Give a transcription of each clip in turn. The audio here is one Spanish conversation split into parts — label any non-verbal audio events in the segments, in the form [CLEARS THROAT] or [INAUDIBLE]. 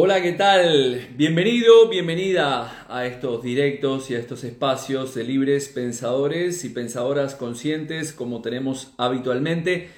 Hola, ¿qué tal? Bienvenido, bienvenida a estos directos y a estos espacios de libres pensadores y pensadoras conscientes como tenemos habitualmente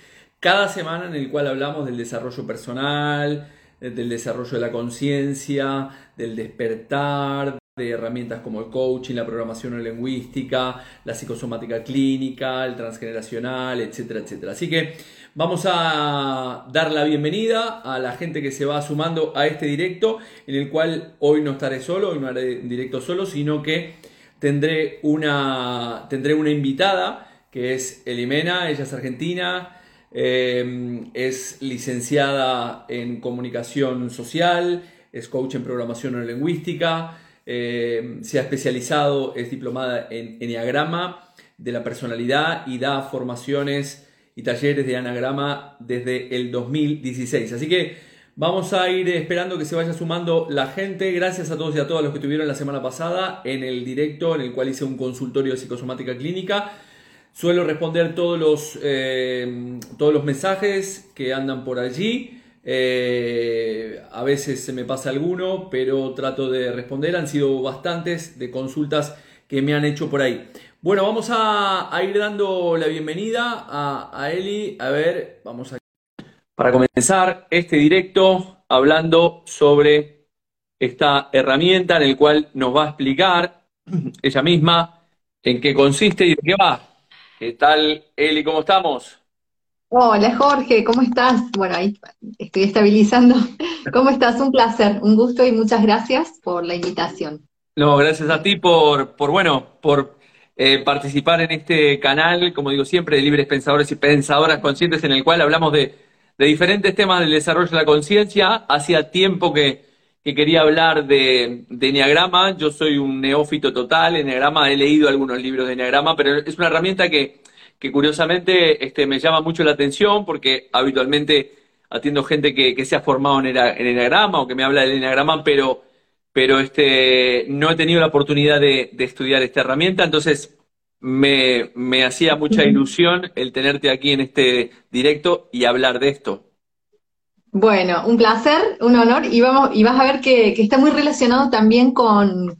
cada semana en el cual hablamos del desarrollo personal, del desarrollo de la conciencia, del despertar, de herramientas como el coaching, la programación lingüística, la psicosomática clínica, el transgeneracional, etcétera, etcétera. Así que vamos a dar la bienvenida a la gente que se va sumando a este directo, en el cual hoy no estaré solo, hoy no haré directo solo, sino que tendré una, tendré una invitada que es Elimena, ella es argentina, eh, es licenciada en comunicación social, es coach en programación neurolingüística, eh, se ha especializado, es diplomada en Enneagrama de la personalidad y da formaciones y talleres de anagrama desde el 2016. Así que vamos a ir esperando que se vaya sumando la gente. Gracias a todos y a todas los que tuvieron la semana pasada en el directo en el cual hice un consultorio de psicosomática clínica. Suelo responder todos los, eh, todos los mensajes que andan por allí. Eh, a veces se me pasa alguno, pero trato de responder. Han sido bastantes de consultas que me han hecho por ahí. Bueno, vamos a, ir dando la bienvenida a, a, Eli. A ver, vamos a... Para comenzar este directo hablando sobre esta herramienta en el cual nos va a explicar [CLEARS THROAT] ella misma en qué consiste y de qué va. ¿Qué tal, Eli? ¿Cómo estamos? Hola Jorge, ¿cómo estás? Bueno, ahí estoy estabilizando. [LAUGHS] ¿Cómo estás? Un placer, un gusto y muchas gracias por la invitación. No, gracias a ti por, por bueno, por eh, participar en este canal, como digo siempre, de libres pensadores y pensadoras conscientes, en el cual hablamos de, diferentes temas del desarrollo de la conciencia. Hacía tiempo que, que quería hablar de, de Enneagrama. Yo soy un neófito total. Enneagrama, he leído algunos libros de Enneagrama, pero es una herramienta que, curiosamente este, me llama mucho la atención porque habitualmente atiendo gente que, que se ha formado en, en Enneagrama o que me habla del Enneagrama, pero, pero este, no he tenido la oportunidad de, de estudiar esta herramienta. Entonces, me, me hacía mucha ilusión el tenerte aquí en este directo y hablar de esto. Bueno, un placer, un honor, y, vamos, y vas a ver que, está muy relacionado también con,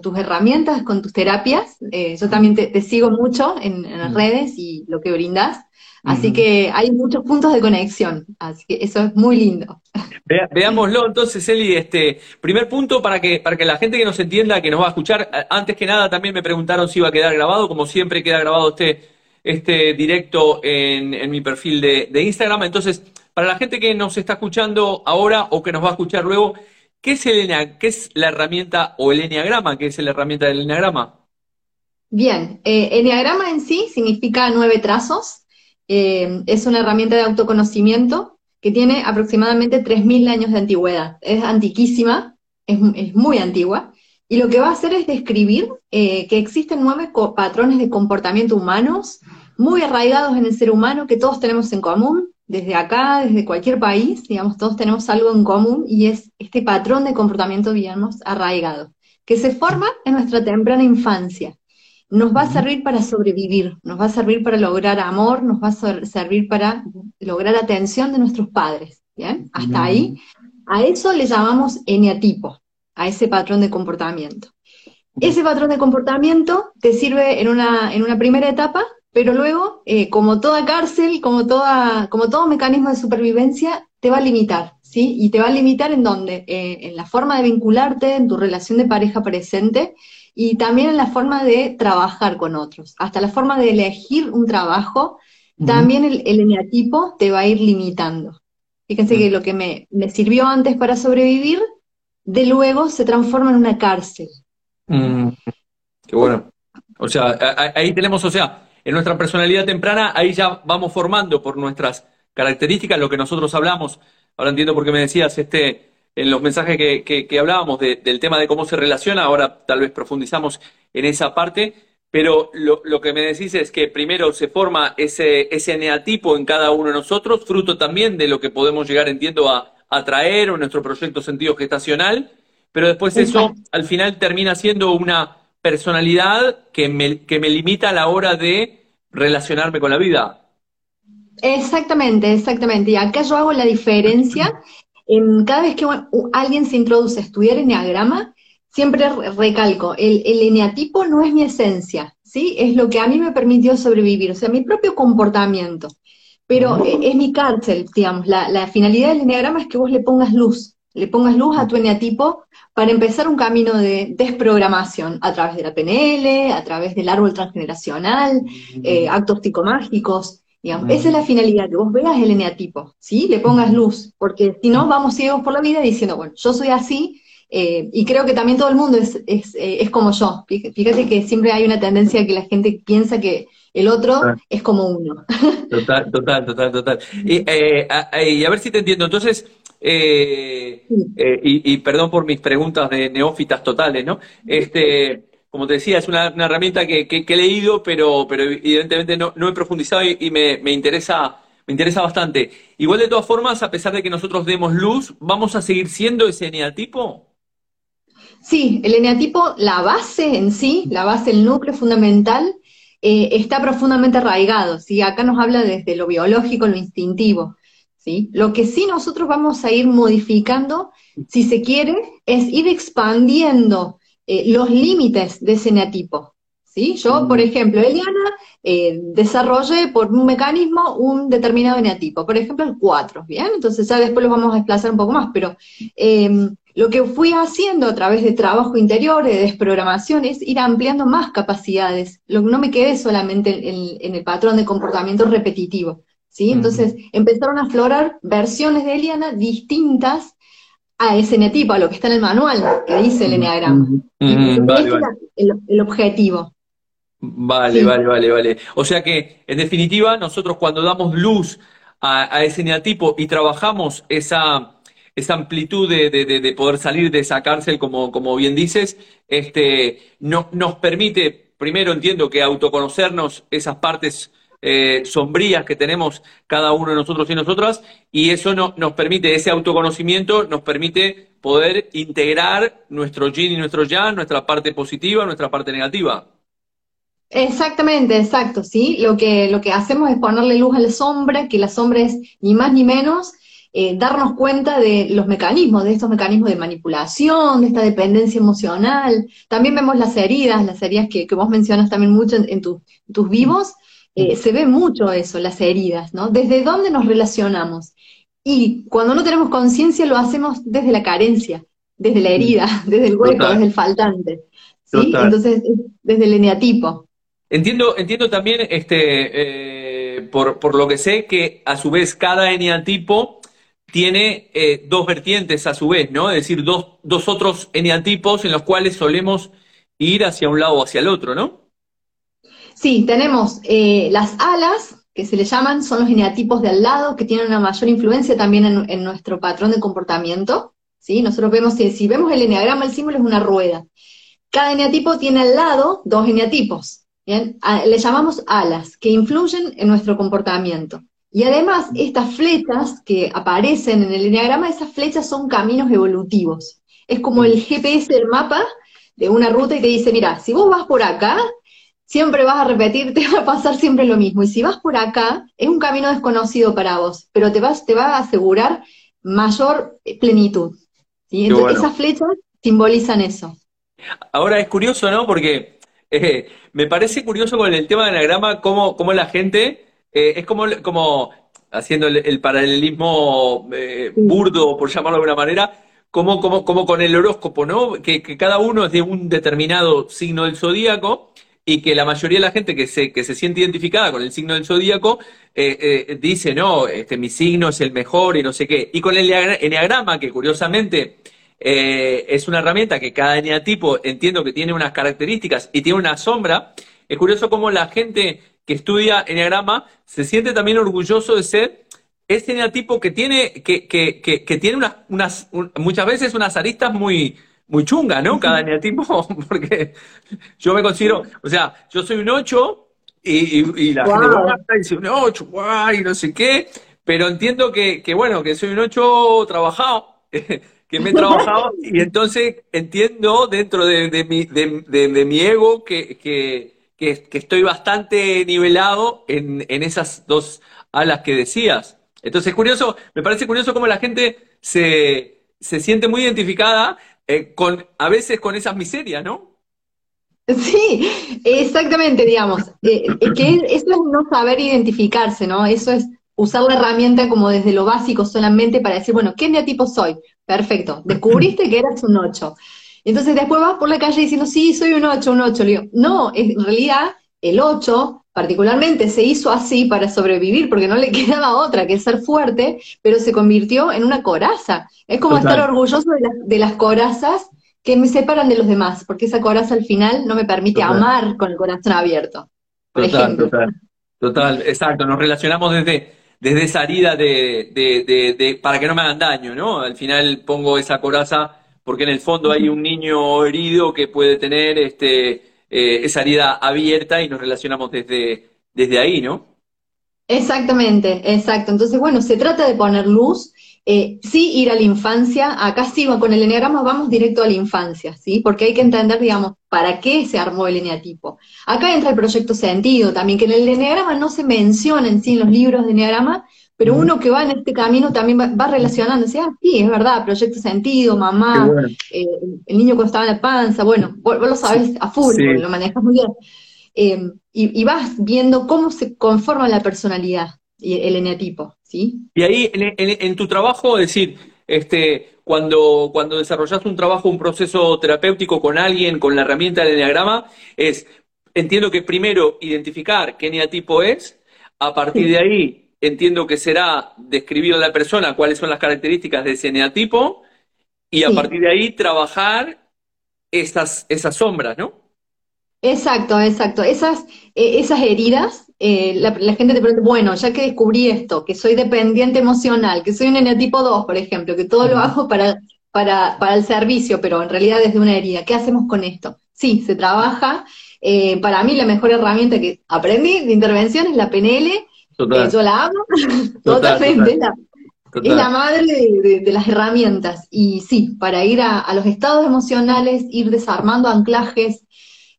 tus herramientas, con tus terapias. Eh, yo también te, sigo mucho en, las redes y lo que brindas. Así que hay muchos puntos de conexión, así que eso es muy lindo. veámoslo entonces, Eli, este primer punto para que, para que la gente que nos entienda, que nos va a escuchar, antes que nada también me preguntaron si iba a quedar grabado, como siempre queda grabado este, este directo en, mi perfil de, de Instagram. Entonces, para la gente que nos está escuchando ahora o que nos va a escuchar luego, ¿qué es, el, qué es la herramienta o el Enneagrama? ¿Qué es la herramienta del Enneagrama? Bien, eh, Enneagrama en sí significa nueve trazos. Eh, es una herramienta de autoconocimiento que tiene aproximadamente 3.000 años de antigüedad. Es antiquísima, es, muy antigua. Y lo que va a hacer es describir eh, que existen nueve patrones de comportamiento humanos muy arraigados en el ser humano que todos tenemos en común, desde acá, desde cualquier país, digamos, todos tenemos algo en común y es este patrón de comportamiento, digamos, arraigado, que se forma en nuestra temprana infancia. Nos va a servir para sobrevivir, nos va a servir para lograr amor, nos va a servir para lograr atención de nuestros padres. ¿Bien? Hasta ahí. A eso le llamamos eneatipo, a ese patrón de comportamiento. Ese patrón de comportamiento te sirve en una, en una primera etapa pero luego, eh, como toda cárcel, como, toda, como todo mecanismo de supervivencia, te va a limitar, ¿sí? Y te va a limitar en dónde? Eh, en la forma de vincularte, en tu relación de pareja presente y también en la forma de trabajar con otros, hasta la forma de elegir un trabajo, también el, el eneatipo te va a ir limitando. Fíjense que lo que me, me, sirvió antes para sobrevivir, de luego se transforma en una cárcel. Mm. Qué bueno. O sea, ahí tenemos, o sea, en nuestra personalidad temprana, ahí ya vamos formando por nuestras características lo que nosotros hablamos. Ahora entiendo por qué me decías este, en los mensajes que, hablábamos del tema de cómo se relaciona, ahora tal vez profundizamos en esa parte, pero lo, que me decís es que primero se forma ese, ese neatipo en cada uno de nosotros, fruto también de lo que podemos llegar, entiendo, a atraer o nuestro proyecto sentido gestacional, pero después eso al final termina siendo una personalidad que me, que me limita a la hora de relacionarme con la vida. Exactamente, exactamente. Y acá yo hago la diferencia en, cada vez que alguien se introduce a estudiar eneagrama, siempre recalco, el, el eneatipo no es mi esencia, ¿sí? Es lo que a mí me permitió sobrevivir, o sea, mi propio comportamiento. Pero es mi cárcel, digamos, la, la finalidad del eneagrama es que vos le pongas luz, le pongas luz a tu eneatipo para empezar un camino de desprogramación a través de la PNL, a través del árbol transgeneracional, eh, actos psicomágicos. Digamos. Esa es la finalidad, que vos veas el eneatipo, ¿sí? Le pongas luz, porque si no, vamos ciegos por la vida diciendo, bueno, yo soy así, eh, y creo que también todo el mundo es, es, eh, es, como yo. Fíjate que siempre hay una tendencia que la gente piensa que el otro ah. es como uno. [LAUGHS] Total, total, total, total. Y, eh, y a ver si te entiendo. Entonces, eh, y, perdón por mis preguntas de neófitas totales, ¿no? Este, como te decía, es una, herramienta que, he leído, pero, pero evidentemente no, he profundizado y, me, interesa, me interesa bastante. Igual de todas formas, a pesar de que nosotros demos luz, ¿vamos a seguir siendo ese eneatipo? Sí, el eneatipo, la base en sí, la base, el núcleo fundamental, eh, está profundamente arraigado. ¿sí? Acá nos habla desde lo biológico, lo instintivo. Lo que sí nosotros vamos a ir modificando, si se quiere, es ir expandiendo eh, los límites de ese neatipo. ¿sí? Yo, mm. por ejemplo, Eliana, eh, desarrollé por un mecanismo un determinado neatipo, por ejemplo el 4, ¿bien? Entonces ya después lo vamos a desplazar un poco más, pero em, lo que fui haciendo a través de trabajo interior, de desprogramación, es ir ampliando más capacidades. Lo, no me quedé solamente en el patrón de comportamiento repetitivo. ¿sí? Entonces empezaron a aflorar versiones de Eliana distintas a ese eneatipo, a lo que está en el manual que dice el eneagrama. vale, El, objetivo. Vale, vale, vale, vale. O sea que, en definitiva, nosotros cuando damos luz a, ese eneatipo y trabajamos esa, esa amplitud de, poder salir de esa cárcel, como, como bien dices, este, no, nos permite, primero entiendo que autoconocernos esas partes eh, sombrías que tenemos cada uno de nosotros y nosotras, y eso no, nos permite, ese autoconocimiento nos permite poder integrar nuestro yin y nuestro yang, nuestra parte positiva, nuestra parte negativa. Exactamente, exacto, sí. Lo que, lo que hacemos es ponerle luz a la sombra, que la sombra es ni más ni menos eh, darnos cuenta de los mecanismos, de estos mecanismos de manipulación, de esta dependencia emocional. También vemos las heridas, las heridas que, vos mencionas también mucho en, tus vivos, eh, se ve mucho eso, las heridas, ¿no? Desde dónde nos relacionamos. Y cuando no tenemos conciencia lo hacemos desde la carencia, desde la herida, [LAUGHS] desde el hueco, desde el faltante. ¿sí? Entonces, desde el eneatipo. Entiendo, entiendo también, este, eh, por, por, lo que sé, que a su vez cada eneatipo tiene eh, dos vertientes a su vez, ¿no? Es decir, dos, dos otros eneatipos en los cuales solemos ir hacia un lado o hacia el otro, ¿no? Sí, tenemos eh, las alas, que se le llaman, son los eneatipos de al lado, que tienen una mayor influencia también en, nuestro patrón de comportamiento. ¿sí? Nosotros vemos, si, si vemos el eneagrama, el símbolo es una rueda. Cada eneatipo tiene al lado dos eneatipos. ¿bien? le llamamos alas, que influyen en nuestro comportamiento. Y además, estas flechas que aparecen en el eneagrama, esas flechas son caminos evolutivos. Es como el GPS del mapa de una ruta y te dice, mira, si vos vas por acá, siempre vas a repetir, [LAUGHS] te va a pasar siempre lo mismo. Y si vas por acá, es un camino desconocido para vos, pero te, vas, te va a asegurar mayor plenitud. Entonces, esas flechas simbolizan eso. Ahora es curioso, ¿no? Porque eh, me parece curioso con el tema del anagrama cómo, cómo la gente eh, es como, como haciendo el, paralelismo eh, burdo, por llamarlo de alguna manera, como, como, como con el horóscopo, ¿no? Que, que, cada uno es de un determinado signo del zodíaco y que la mayoría de la gente que se, que se siente identificada con el signo del zodíaco eh, eh, dice, no, este, mi signo es el mejor y no sé qué. Y con el enneagrama, que curiosamente eh, es una herramienta que cada eneatipo entiendo que tiene unas características y tiene una sombra, es curioso cómo la gente que estudia enneagrama se siente también orgulloso de ser ese eneatipo que tiene, que, que, que, que tiene unas, unas, muchas veces unas aristas muy, muy chunga, ¿no? Cada eneatipo, [LAUGHS] porque yo me considero, o sea, yo soy un 8 y, la gente dice un 8, guay, no sé qué, pero entiendo que, que bueno, que soy un 8 trabajado, [LAUGHS] que me he trabajado, y entonces entiendo dentro de, de mi, de, de, mi ego que, que, que, estoy bastante nivelado en, en esas dos alas que decías. Entonces, curioso, me parece curioso cómo la gente se, se siente muy identificada eh, con, a veces con esas miserias, ¿no? Sí, exactamente, digamos. Eh, eh, que [CLEARS THROAT] eso es no saber identificarse, ¿no? Eso es usar la herramienta como desde lo básico solamente para decir, bueno, ¿qué neatipo soy? Perfecto, descubriste que eras un 8. Entonces después vas por la calle diciendo, sí, soy un 8, un 8. Le digo, no, en realidad el 8 particularmente se hizo así para sobrevivir, porque no le [LAUGHS] quedaba otra que ser fuerte, pero se convirtió en una coraza. Es como estar orgulloso de, las corazas que me separan de los demás, porque esa coraza al final no me permite amar con el corazón abierto. Por ejemplo. total, total, exacto. Nos relacionamos desde, desde esa herida de, de, de, para que no me hagan daño, ¿no? Al final pongo esa coraza porque en el fondo hay un niño herido que puede tener este eh, esa herida abierta y nos relacionamos desde, desde ahí, ¿no? Exactamente, exacto. Entonces, bueno, se trata de poner luz, eh, sí ir a la infancia, acá sí, con el eneagrama vamos directo a la infancia, ¿sí? Porque hay que entender, digamos, para qué se armó el eneatipo. Acá entra el proyecto sentido también, que en el eneagrama no se menciona en sí en los libros de eneagrama, pero uno que va en este camino también va, relacionándose, ah, sí, es verdad, proyecto sentido, mamá, eh, el niño cuando estaba en la panza, bueno, vos, lo sabes a full, lo manejas muy bien. Em, y, vas viendo cómo se conforma la personalidad y el eneatipo, ¿sí? Y ahí, en, tu trabajo, es decir, este, cuando, cuando desarrollas un trabajo, un proceso terapéutico con alguien, con la herramienta del eneagrama, es, entiendo que primero identificar qué eneatipo es, a partir de ahí entiendo que será describir a la persona cuáles son las características de ese eneatipo y a partir de ahí trabajar esas, esas sombras, ¿no? Exacto, exacto. Esas, eh, esas heridas, eh, la, gente te pregunta, bueno, ya que descubrí esto, que soy dependiente emocional, que soy un eneatipo 2, por ejemplo, que todo lo hago para, para, para el servicio, pero en realidad desde una herida, ¿qué hacemos con esto? Sí, se trabaja. Eh, para mí la mejor herramienta que aprendí de intervención es la PNL, eh, yo la amo, [LAUGHS] totalmente. Es la madre de, las herramientas. Y sí, para ir a, los estados emocionales, ir desarmando anclajes,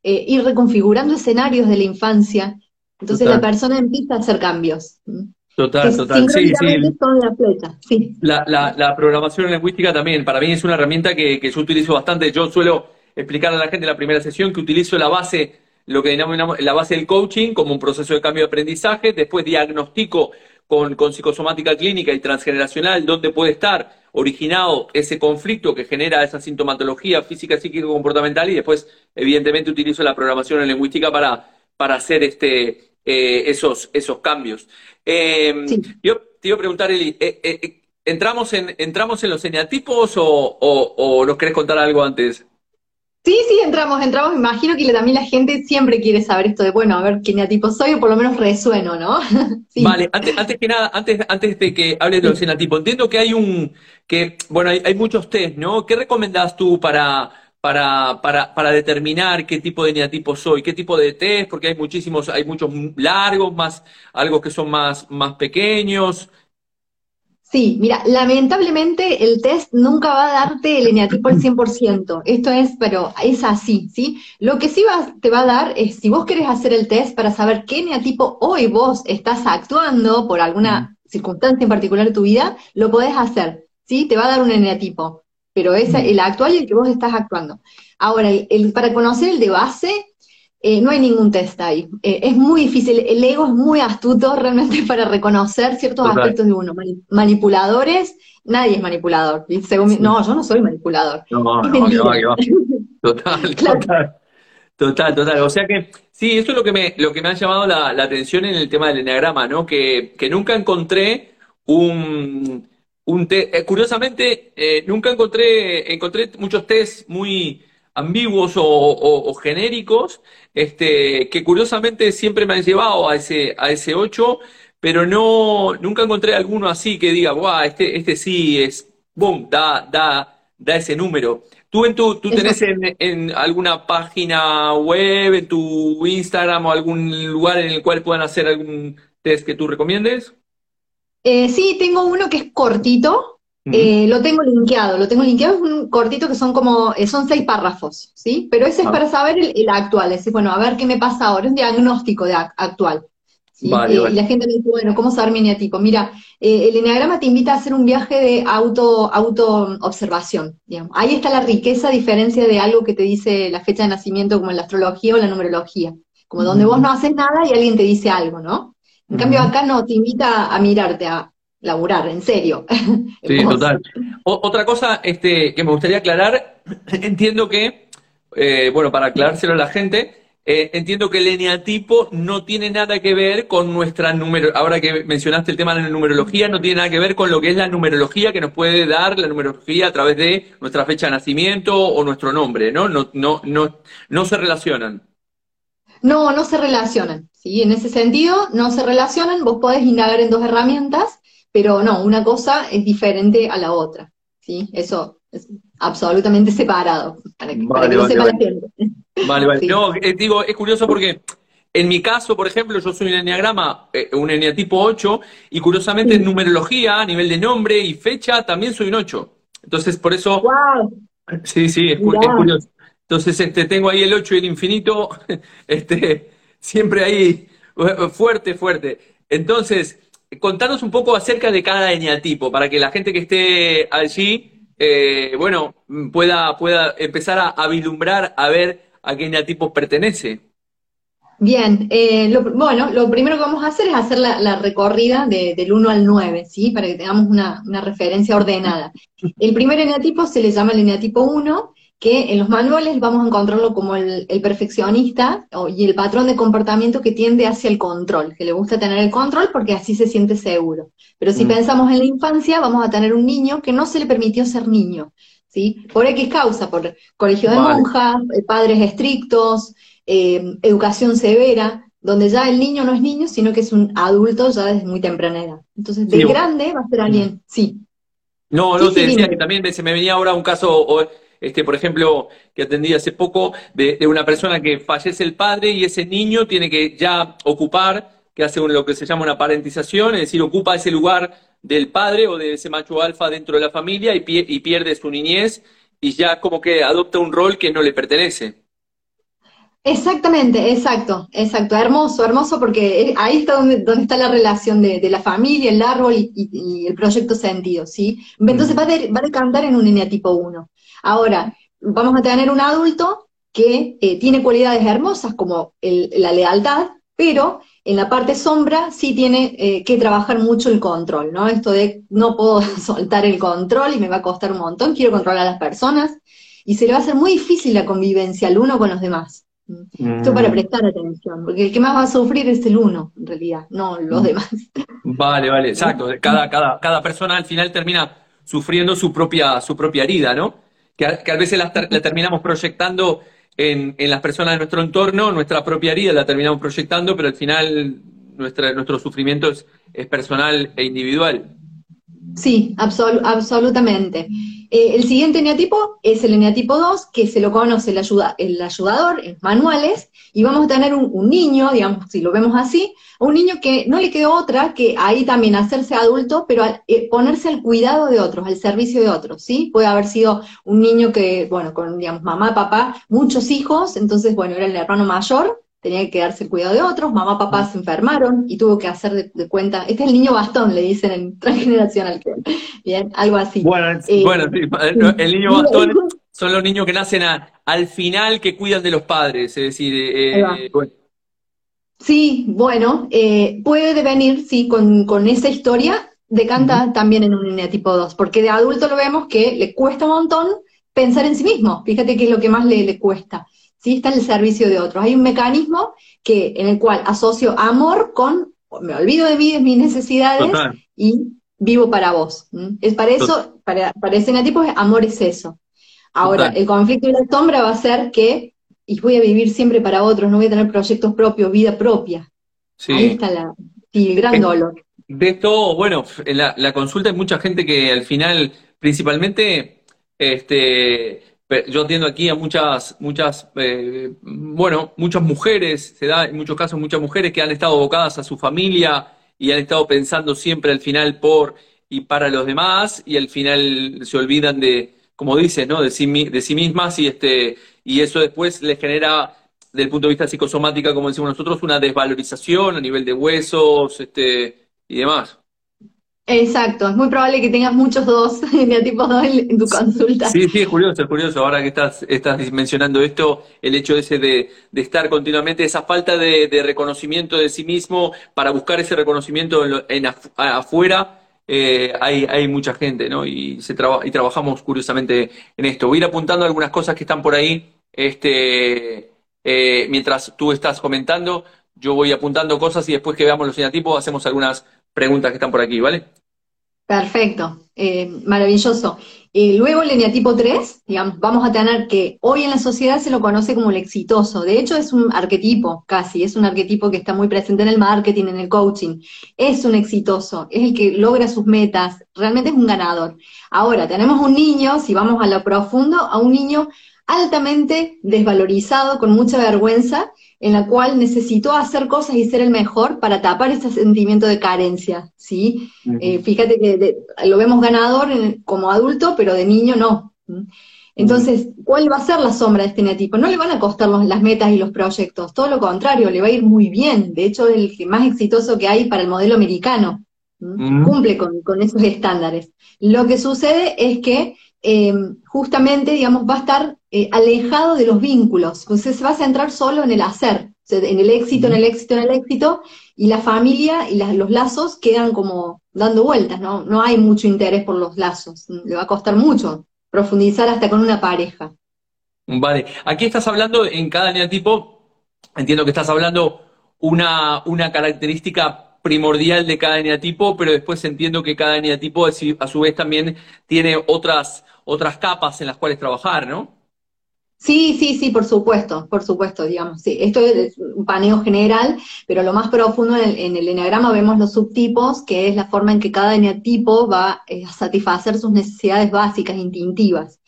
eh, ir reconfigurando escenarios de la infancia. Entonces la persona empieza a hacer cambios. Total, total. Sí, sí. La, la, la, programación lingüística también, para mí es una herramienta que, que yo utilizo bastante. Yo suelo explicar a la gente en la primera sesión que utilizo la base lo que denominamos la base del coaching como un proceso de cambio de aprendizaje, después diagnostico con, psicosomática clínica y transgeneracional dónde puede estar originado ese conflicto que genera esa sintomatología física, psíquica, comportamental y después, evidentemente, utilizo la programación en lingüística para, para hacer este, eh, esos, esos cambios. Em, yo te iba a preguntar, Eli, eh, eh, ¿entramos, en, ¿entramos en los eneatipos o, o, o nos querés contar algo antes? Sí, sí, entramos, entramos. Me imagino que también la gente siempre quiere saber esto de, bueno, a ver qué tipo soy o por lo menos resueno, ¿no? [LAUGHS] Vale, antes, antes que nada, antes, antes de que hables de los enatipos, entiendo que hay un, que, bueno, hay, muchos test, ¿no? ¿Qué recomendás tú para, para, para, para determinar qué tipo de eneatipo soy? ¿Qué tipo de test? Porque hay muchísimos, hay muchos largos, más, algo que son más, más pequeños. Sí, mira, lamentablemente el test nunca va a darte el eneatipo al 100%. Esto es, pero es así, ¿sí? Lo que sí te va a dar es, si vos querés hacer el test para saber qué eneatipo hoy vos estás actuando por alguna circunstancia en particular de tu vida, lo podés hacer, ¿sí? Te va a dar un eneatipo, pero es el actual y el que vos estás actuando. Ahora, el, para conocer el de base, eh, no hay ningún test ahí. Eh, es muy difícil, el ego es muy astuto realmente [LAUGHS] para reconocer ciertos aspectos de uno. Manipuladores, nadie es manipulador. no, yo no soy manipulador. No, no, [LAUGHS] no, Total, [LAUGHS] total. Total, total. O sea que, sí, eso es lo que me, lo que me ha llamado la, atención en el tema del enneagrama, ¿no? Que, que nunca encontré un, un test, eh, curiosamente, nunca encontré, encontré muchos test muy, ambiguos o, genéricos, este, que curiosamente siempre me han llevado a ese, a ese 8, pero no, nunca encontré alguno así que diga, guau, este, este sí es, boom, da, da, da ese número. ¿Tú, en tu, tú tenés en, alguna página web, en tu Instagram o algún lugar en el cual puedan hacer algún test que tú recomiendes? Eh, sí, tengo uno que es cortito, eh, lo tengo linkeado, lo tengo linkeado, es un cortito que son como, eh, son seis párrafos, ¿sí? Pero ese es ah. para saber el, actual, es decir, bueno, a ver qué me pasa ahora, un diagnóstico de actual, Y la gente me dice, bueno, ¿cómo saber mi eneatipo? Mira, el eneagrama te invita a hacer un viaje de auto, auto observación. Ahí está la riqueza, a diferencia de algo que te dice la fecha de nacimiento, como en la astrología o la numerología. Como donde vos no haces nada y alguien te dice algo, ¿no? En cambio, acá no, te invita a mirarte, a laburar, en serio. [LAUGHS] Sí, total. otra cosa este, que me gustaría aclarar, [CLEARS THROAT] entiendo que, eh, bueno, para aclarárselo a la gente, eh, entiendo que el eneatipo no tiene nada que ver con nuestra número. Ahora que mencionaste el tema de la numerología, no tiene nada que ver con lo que es la numerología que nos puede dar la numerología a través de nuestra fecha de nacimiento o nuestro nombre, ¿no? No, no, no, no se relacionan. No, no se relacionan. ¿sí? En ese sentido, no se relacionan. Vos podés indagar en dos herramientas, pero no, una cosa es diferente a la otra. ¿sí? Eso es absolutamente separado, para que, vale, no sepa vale. Vale, vale. [LAUGHS] No, eh, digo, es curioso porque en mi caso, por ejemplo, yo soy un enneagrama, eh, un enneatipo 8, y curiosamente en numerología, a nivel de nombre y fecha, también soy un 8. Entonces, por eso... Wow. Sí, sí, es, curioso. Entonces, este, tengo ahí el 8 y el infinito, [LAUGHS] este, siempre ahí, fuerte, fuerte. Entonces, contanos un poco acerca de cada eneatipo, para que la gente que esté allí, eh, bueno, pueda, pueda empezar a, a vislumbrar, a ver a qué eneatipo pertenece. Bien, eh, bueno, lo primero que vamos a hacer es hacer la, recorrida del 1 al 9, ¿sí? Para que tengamos una, referencia ordenada. El primer eneatipo se le llama el eneatipo 1, que en los manuales vamos a encontrarlo como el, perfeccionista y el patrón de comportamiento que tiende hacia el control, que le gusta tener el control porque así se siente seguro. Pero si mm. pensamos en la infancia, vamos a tener un niño que no se le permitió ser niño, ¿sí? Por X causa, por colegio de monjas, eh, padres estrictos, eh, educación severa, donde ya el niño no es niño, sino que es un adulto ya desde muy temprana edad. Entonces, de grande va a ser alguien, mm. sí. No, no, te decía que también se me venía ahora un caso, este, por ejemplo, que atendí hace poco, de, una persona que fallece el padre y ese niño tiene que ya ocupar, que hace lo que se llama una parentización, es decir, ocupa ese lugar del padre o de ese macho alfa dentro de la familia y, y pierde su niñez y ya como que adopta un rol que no le pertenece. Exactamente, exacto, exacto, hermoso, hermoso porque ahí está donde, donde está la relación de, la familia, el árbol y, el proyecto sentido, ¿sí? Entonces va, va a decantar en un eneatipo 1. Ahora, vamos a tener un adulto que eh, tiene cualidades hermosas como la lealtad, pero en la parte sombra sí tiene eh, que trabajar mucho el control, ¿no? Esto de no puedo [LAUGHS] soltar el control y me va a costar un montón, quiero controlar a las personas, y se le va a hacer muy difícil la convivencia el uno con los demás. Esto para mm. prestar atención, porque el que más va a sufrir es el uno, en realidad, no los mm. demás. [LAUGHS] Vale, vale, exacto. Cada, cada, cada persona al final termina sufriendo su propia, su propia herida, ¿no? Que a, veces la, terminamos proyectando en, en, las personas de nuestro entorno, nuestra propia herida la terminamos proyectando, pero al final nuestra, nuestro sufrimiento es personal e individual. Sí, absolutamente. Eh, el siguiente eneatipo es el eneatipo 2, que se lo conoce el, ayuda, el ayudador en manuales, y vamos a tener un, niño, digamos, si lo vemos así, un niño que no le quedó otra que ahí también hacerse adulto, pero eh, ponerse al cuidado de otros, al servicio de otros, ¿sí? Puede haber sido un niño que, bueno, con, digamos, mamá, papá, muchos hijos, entonces, bueno, era el hermano mayor, tenía que darse el cuidado de otros, mamá, papá se enfermaron y tuvo que hacer de, cuenta, este es el niño bastón, le dicen en transgeneracional, bien, algo así. Bueno, eh, bueno el niño [LAUGHS] bastón son los niños que nacen al final que cuidan de los padres, es decir, eh, eh, Sí, bueno, puede devenir, sí, con, con esa historia, decanta también en un línea tipo 2, porque de adulto lo vemos que le cuesta un montón pensar en sí mismo, fíjate que es lo que más le, le cuesta. ¿Sí? Está en el servicio de otros. Hay un mecanismo que, en el cual asocio amor con, me olvido de mí, de mis necesidades, y vivo para vos. Es para eso, para, para ese tipo, amor es eso. Ahora, el conflicto y la sombra va a ser que, y voy a vivir siempre para otros, no voy a tener proyectos propios, vida propia. Ahí está la, el gran dolor. De esto, bueno, en la, la consulta hay mucha gente que al final, principalmente, este, yo atiendo aquí a muchas, muchas, eh, bueno, muchas mujeres, se da en muchos casos muchas mujeres que han estado abocadas a su familia y han estado pensando siempre al final por y para los demás y al final se olvidan de, como dices, ¿no? De sí, de sí mismas y este y eso después les genera desde el punto de vista psicosomática, como decimos nosotros, una desvalorización a nivel de huesos este, y demás. Exacto, es muy probable que tengas muchos dos, [LAUGHS] tipo 2 en, tu consulta. Sí, sí, es curioso, es curioso. Ahora que estás, estás mencionando esto, el hecho ese de, de estar continuamente, esa falta de, reconocimiento de sí mismo para buscar ese reconocimiento en, afuera, eh, hay, hay mucha gente, ¿no? Y, se y trabajamos curiosamente en esto. Voy a ir apuntando algunas cosas que están por ahí, este, eh, mientras tú estás comentando, yo voy apuntando cosas y después que veamos los eneatipos hacemos algunas preguntas que están por aquí, ¿vale? Perfecto, eh, maravilloso. Eh, luego el eneatipo 3, digamos, vamos a tener que hoy en la sociedad se lo conoce como el exitoso. De hecho, es un arquetipo casi, es un arquetipo que está muy presente en el marketing, en el coaching. Es un exitoso, es el que logra sus metas, realmente es un ganador. Ahora, tenemos un niño, si vamos a lo profundo, a un niño altamente desvalorizado, con mucha vergüenza, en la cual necesitó hacer cosas y ser el mejor para tapar ese sentimiento de carencia, ¿sí? Eh, fíjate que lo vemos ganador como adulto, pero de niño no. Entonces, ¿cuál va a ser la sombra de este neatipo? No le van a costar las metas y los proyectos, todo lo contrario, le va a ir muy bien. De hecho, es el más exitoso que hay para el modelo americano. Cumple con, esos estándares. Lo que sucede es que eh, justamente, digamos, va a estar eh, alejado de los vínculos, entonces se va a centrar solo en el hacer, en el éxito, en el éxito, en el éxito, y la familia y los lazos quedan como dando vueltas, ¿no? No hay mucho interés por los lazos, le va a costar mucho profundizar hasta con una pareja. Vale, aquí estás hablando en cada eneatipo, entiendo que estás hablando una, una característica primordial de cada eneatipo, pero después entiendo que cada eneatipo a su vez también tiene otras, otras capas en las cuales trabajar, ¿no? Sí, sí, sí, por supuesto, por supuesto, digamos, sí. Esto es un paneo general, pero lo más profundo en el, en el eneagrama vemos los subtipos, que es la forma en que cada eneatipo va eh, a satisfacer sus necesidades básicas, instintivas.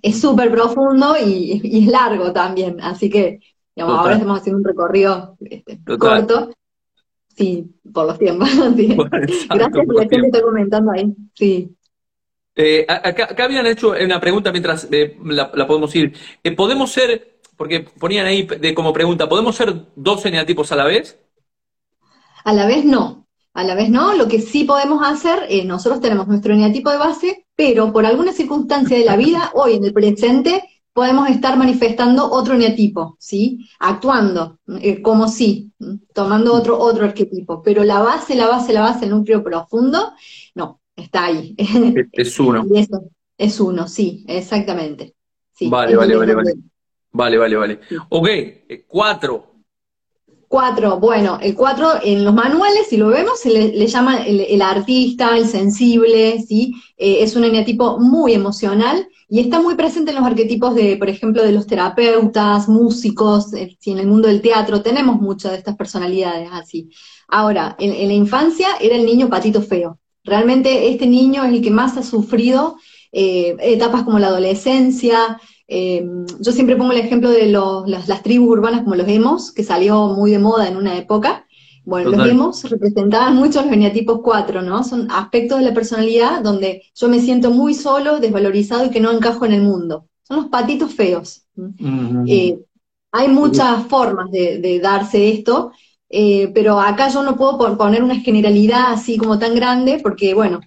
Es súper profundo y, es largo también, así que, digamos, ahora estamos haciendo un recorrido este, corto. Sí, por los tiempos. [LAUGHS] Gracias por la gente que está comentando ahí. Sí. Eh, acá, habían hecho una pregunta mientras eh, la, podemos ir. Eh, ¿Podemos ser, porque ponían ahí de, como pregunta, ¿podemos ser dos eneatipos a la vez? A la vez no. A la vez no. Lo que sí podemos hacer, nosotros tenemos nuestro eneatipo de base, pero por alguna circunstancia de la vida, [LAUGHS] hoy en el presente, podemos estar manifestando otro eneatipo, ¿sí? Actuando, como sí, tomando otro, otro arquetipo. Pero la base, la base, la base, el núcleo profundo, no está ahí. Es uno. [LAUGHS] es uno, sí, exactamente. vale, vale, vale, vale. Vale, vale, vale. Ok, eh, cuatro. Cuatro, bueno, el cuatro en los manuales, si lo vemos, se le, llama el, artista, el sensible, ¿sí? Eh, es un eneatipo muy emocional y está muy presente en los arquetipos de, por ejemplo, de los terapeutas, músicos, eh, si en el mundo del teatro tenemos muchas de estas personalidades así. Ahora, en, la infancia era el niño patito feo, Realmente este niño es el que más ha sufrido eh, etapas como la adolescencia. Eh, yo siempre pongo el ejemplo de las, tribus urbanas como los emos, que salió muy de moda en una época. Bueno, los emos representaban mucho los eneatipos 4, ¿no? Son aspectos de la personalidad donde yo me siento muy solo, desvalorizado y que no encajo en el mundo. Son los patitos feos. Eh, hay muchas formas de darse esto, eh, pero acá yo no puedo poner una generalidad así como tan grande, porque bueno,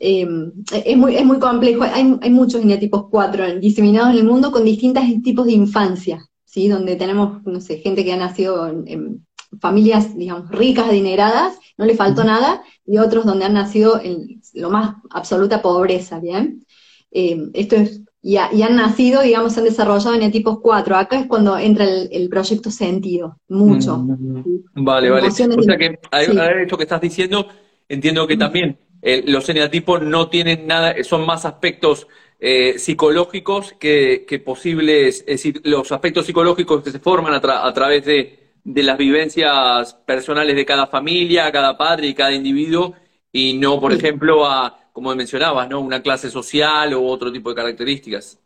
em, es, muy, es muy complejo. Hay, hay muchos eneatipos 4 diseminados en el mundo con distintos tipos de infancia, ¿sí? Donde tenemos, no sé, gente que ha nacido en, familias, digamos, ricas, adineradas, no le faltó nada, y otros donde han nacido en lo más absoluta pobreza, ¿bien? Em, esto es y, han nacido, digamos, han desarrollado en tipos 4. Acá es cuando entra el, proyecto sentido, mucho. Mm, vale, vale. O sea que a, esto que estás diciendo, entiendo que también eh, los eneatipos no tienen nada, son más aspectos eh, psicológicos que, posibles, es decir, los aspectos psicológicos que se forman a, través de, de, las vivencias personales de cada familia, cada padre y cada individuo, y no, por ejemplo, a como mencionabas, ¿no? Una clase social u otro tipo de características.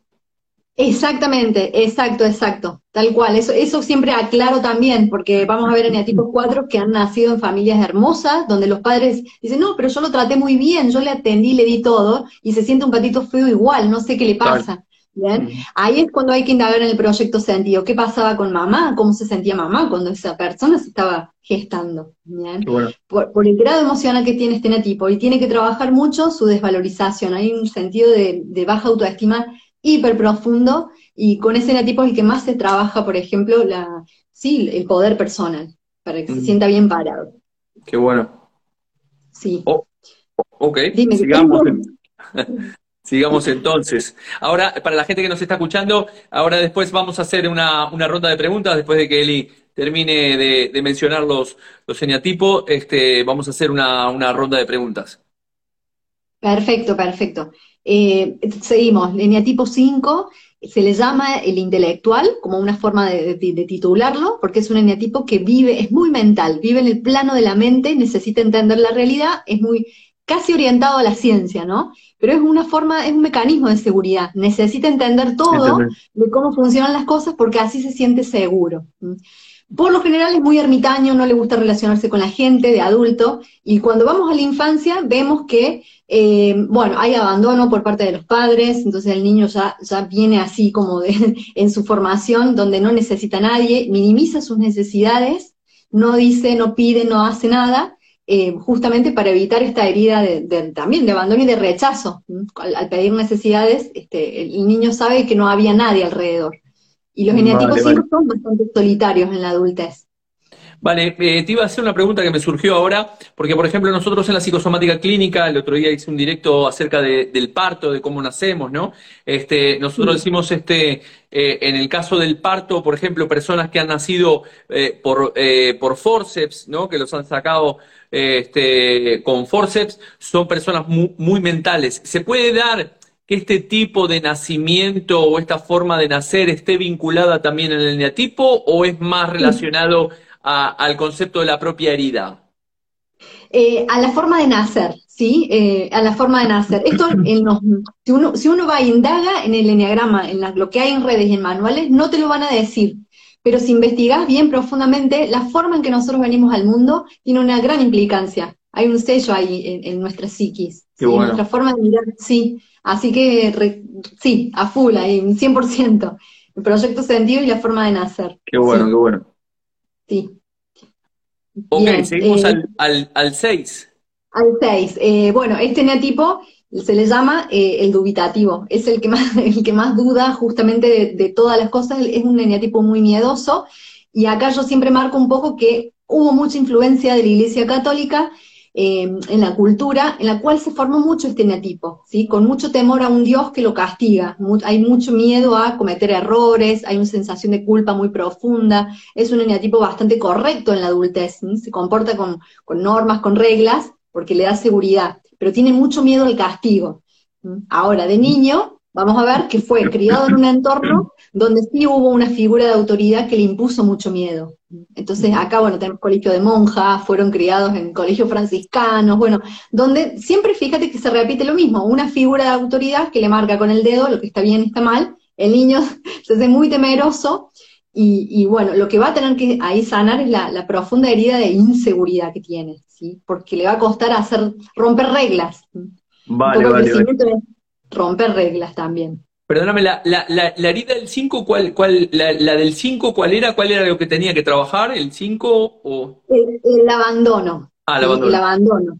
Exactamente, exacto, exacto, tal cual. Eso, eso siempre aclaro también, porque vamos a ver eneatipos 4 que han nacido en familias hermosas, donde los padres dicen, no, pero yo lo traté muy bien, yo le atendí, le di todo, y se siente un patito feo igual, no sé qué le pasa. Bien, ahí es cuando hay que indagar en el proyecto sentido. ¿Qué pasaba con mamá? ¿Cómo se sentía mamá cuando esa persona se estaba gestando? Bien. Por, el grado emocional que tiene este natipo y tiene que trabajar mucho su desvalorización. Hay un sentido de, baja autoestima hiper profundo y con ese natipo es el que más se trabaja, por ejemplo, la, sí, el poder personal, para que se sienta bien parado. Qué bueno. Sí. Oh, ok, Dime, sigamos. [LAUGHS] Sigamos entonces. Ahora, para la gente que nos está escuchando, ahora después vamos a hacer una, ronda de preguntas, después de que Eli termine de, mencionar los, los eneatipos, este, vamos a hacer una, ronda de preguntas. Perfecto, perfecto. Eh, seguimos, eneatipo 5 se le llama el intelectual, como una forma de, de, titularlo, porque es un eneatipo que vive, es muy mental, vive en el plano de la mente, necesita entender la realidad, es muy casi orientado a la ciencia, ¿no? Pero es una forma, es un mecanismo de seguridad. Necesita entender todo de cómo funcionan las cosas porque así se siente seguro. Por lo general es muy ermitaño, no le gusta relacionarse con la gente de adulto, y cuando vamos a la infancia vemos que, eh, bueno, hay abandono por parte de los padres, entonces el niño ya, ya viene así como de, [LAUGHS] en su formación, donde no necesita a nadie, minimiza sus necesidades, no dice, no pide, no hace nada, eh, justamente para evitar esta herida de, también de abandono y de rechazo. Al, pedir necesidades, este, el niño sabe que no había nadie alrededor. Y los genéticos son bastante solitarios en la adultez. Vale, eh, te iba a hacer una pregunta que me surgió ahora, porque por ejemplo nosotros en la psicosomática clínica, el otro día hice un directo acerca del parto, de cómo nacemos, ¿no? Este, nosotros decimos este, eh, en el caso del parto, por ejemplo, personas que han nacido eh, por, por forceps, ¿no? Que los han sacado este, con forceps, son personas muy, muy mentales. ¿Se puede dar que este tipo de nacimiento o esta forma de nacer esté vinculada también en el neatipo o es más relacionado al concepto de la propia herida? Eh, a la forma de nacer, ¿sí? Eh, a la forma de nacer. Esto, [CLEARS THROAT] en los, si, uno, si uno va e indaga en el enneagrama, en lo que hay en redes y en manuales, no te lo van a decir. Pero si investigas bien profundamente, la forma en que nosotros venimos al mundo tiene una gran implicancia. Hay un sello ahí en, nuestra psiquis. ¿sí? Nuestra forma de mirar, sí. Así que, sí, a full ahí, 100%. El proyecto sentido y la forma de nacer. Qué bueno, qué bueno. Sí. Ok, seguimos eh, al 6. Al 6. Eh, bueno, este neatipo se le llama eh, el dubitativo. Es el que más, [LAUGHS] el que más duda justamente de, todas las cosas. Es un neatipo muy miedoso. Y acá yo siempre marco un poco que hubo mucha influencia de la Iglesia Católica en la cultura, en la cual se formó mucho este neatipo, ¿sí? con mucho temor a un Dios que lo castiga, hay mucho miedo a cometer errores, hay una sensación de culpa muy profunda, es un eneatipo bastante correcto en la adultez, se comporta con, con, normas, con reglas, porque le da seguridad, pero tiene mucho miedo al castigo. Ahora, de niño, vamos a ver que fue criado en un entorno donde sí hubo una figura de autoridad que le impuso mucho miedo. Entonces, acá, bueno, tenemos colegio de monjas, fueron criados en colegios franciscanos, bueno, donde siempre fíjate que se repite lo mismo, una figura de autoridad que le marca con el dedo lo que está bien y está mal, el niño [LAUGHS] se hace muy temeroso, y, bueno, lo que va a tener que ahí sanar es la, profunda herida de inseguridad que tiene, ¿sí? Porque le va a costar hacer, romper reglas. Vale, vale, Romper reglas también. Perdóname, la, la, la, herida del 5, ¿cuál, cuál, la, la, del 5, ¿cuál era? ¿Cuál era lo que tenía que trabajar? ¿El 5 o...? El, abandono. Ah, el abandono. El, abandono,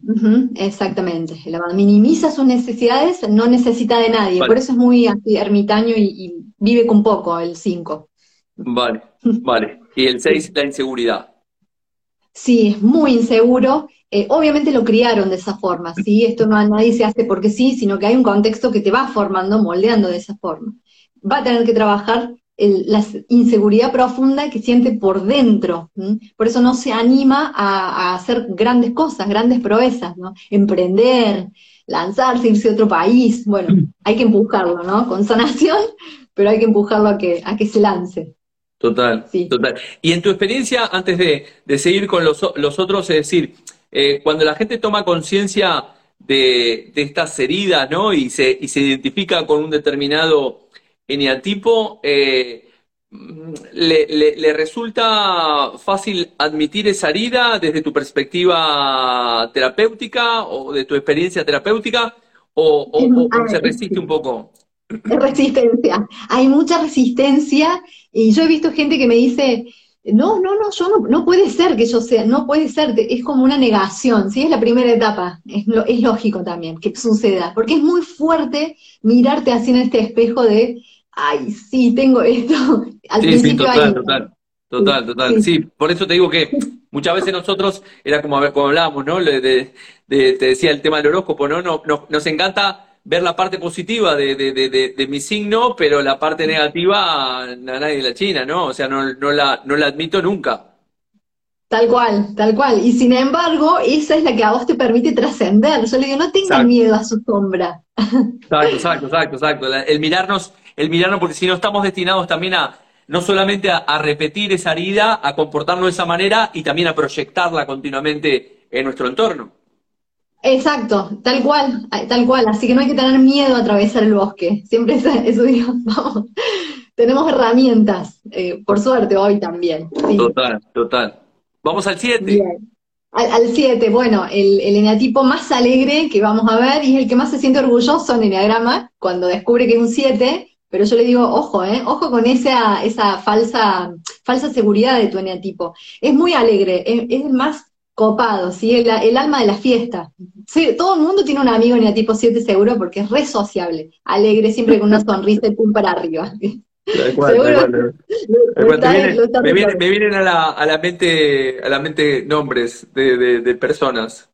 exactamente. El abandono. Minimiza sus necesidades, no necesita de nadie. Por eso es muy ermitaño y, vive con poco el 5. Vale, vale. Y el 6, la inseguridad. Sí, es muy inseguro eh, obviamente lo criaron de esa forma, ¿sí? Esto no nadie se hace porque sí, sino que hay un contexto que te va formando, moldeando de esa forma. Va a tener que trabajar la inseguridad profunda que siente por dentro. Por eso no se anima a, hacer grandes cosas, grandes proezas, ¿no? Emprender, lanzarse, irse a otro país. Bueno, hay que empujarlo, ¿no? Con sanación, [LAUGHS] pero hay que empujarlo a que, a que se lance. Total, sí. total. Y en tu experiencia, antes de, de seguir con los, los otros, es decir, eh, cuando la gente toma conciencia de, estas heridas, ¿no? Y se, y se identifica con un determinado eneatipo, eh, le, resulta fácil admitir esa herida desde tu perspectiva terapéutica o de tu experiencia terapéutica o, se resiste un poco? Resistencia. Hay mucha resistencia y yo he visto gente que me dice, no, no, no, yo no, no puede ser que yo sea, no puede ser, es como una negación, ¿sí? Es la primera etapa, es, es lógico también que suceda, porque es muy fuerte mirarte así en este espejo de, ay, sí, tengo esto. [LAUGHS] Al sí, sí, total, total, total, total, sí. por eso te digo que muchas veces nosotros, era como, a ver, como hablábamos, ¿no? De, te decía el tema del horóscopo, ¿no? Nos, nos encanta ver la parte positiva de, de, de, de, mi signo, pero la parte negativa a nadie la china, ¿no? O sea, no, no, la, no la admito nunca. Tal cual, tal cual. Y sin embargo, esa es la que a vos te permite trascender. Yo le digo, no tengas miedo a su sombra. Exacto, [LAUGHS] exacto, exacto, exacto. El mirarnos, el mirarnos, porque si no estamos destinados también a, no solamente a, a repetir esa herida, a comportarnos de esa manera y también a proyectarla continuamente en nuestro entorno. Exacto, tal cual, tal cual. Así que no hay que tener miedo a atravesar el bosque. Siempre [LAUGHS] eso, digo, vamos. Tenemos herramientas, eh, por suerte hoy también. Total, total. Vamos al 7. Al 7, bueno, el, el eneatipo más alegre que vamos a ver y es el que más se siente orgulloso en eneagrama cuando descubre que es un 7, pero yo le digo, ojo, eh, ojo con esa, esa falsa, falsa seguridad de tu eneatipo. Es muy alegre, es, es más copado, ¿sí? El, alma de la fiesta. todo el mundo tiene un amigo en el tipo 7 seguro porque es re sociable, alegre, siempre con una [LAUGHS] sonrisa y pum para arriba. Me, vienen, a la, a la mente a la mente nombres de, de, personas.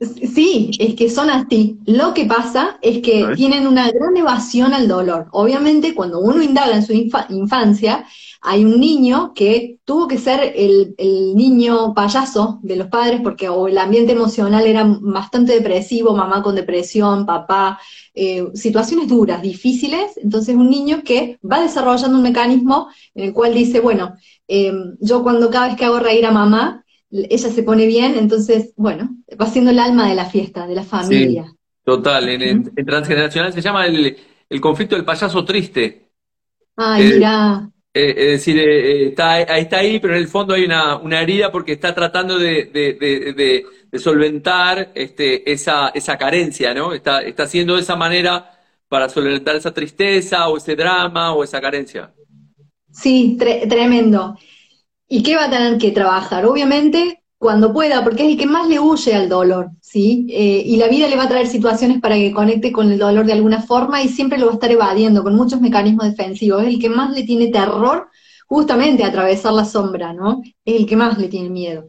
Sí, es que son así. Lo que pasa es que tienen una gran evasión al dolor. Obviamente, cuando uno indaga en su infancia, hay un niño que tuvo que ser el, niño payaso de los padres porque el ambiente emocional era bastante depresivo, mamá con depresión, papá, eh, situaciones duras, difíciles, entonces un niño que va desarrollando un mecanismo en el cual dice, bueno, em, yo cuando cada vez que hago reír a mamá, ella se pone bien, entonces, bueno, va siendo el alma de la fiesta, de la familia. total, en, transgeneracional se llama el, conflicto del payaso triste. Ay, eh, mira. Eh, es decir, eh, está, está ahí, pero en el fondo hay una, una herida porque está tratando de, de, de, solventar este, esa, esa carencia, ¿no? Está, está haciendo de esa manera para solventar esa tristeza o ese drama o esa carencia. Sí, tremendo. ¿Y qué va a tener que trabajar? Obviamente cuando pueda, porque es el que más le huye al dolor, ¿sí? Eh, y la vida le va a traer situaciones para que conecte con el dolor de alguna forma y siempre lo va a estar evadiendo con muchos mecanismos defensivos. Es el que más le tiene terror justamente a atravesar la sombra, ¿no? Es el que más le tiene miedo.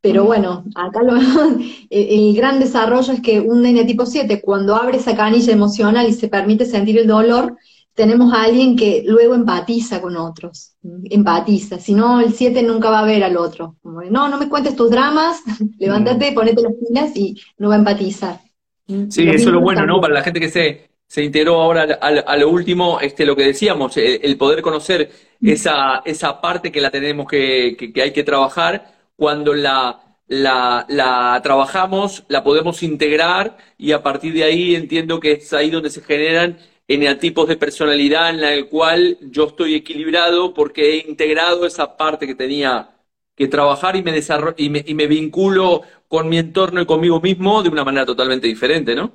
Pero bueno, acá lo, [LAUGHS] el gran desarrollo es que un nene tipo 7, cuando abre esa canilla emocional y se permite sentir el dolor, tenemos a alguien que luego empatiza con otros, empatiza, si no el 7 nunca va a ver al otro, no, no me cuentes tus dramas, [LAUGHS] levántate, ponete las pilas y no va a empatizar. Sí, eso es lo bueno, ¿no? Para la gente que se, se integró ahora a, lo último, este, lo que decíamos, el, poder conocer esa, esa parte que la tenemos que, que, hay que trabajar, cuando la, la, la, trabajamos, la podemos integrar y a partir de ahí entiendo que es ahí donde se generan eneatipos de personalidad en la cual yo estoy equilibrado porque he integrado esa parte que tenía que trabajar y me, desarrollo, y me, y me vinculo con mi entorno y conmigo mismo de una manera totalmente diferente, ¿no?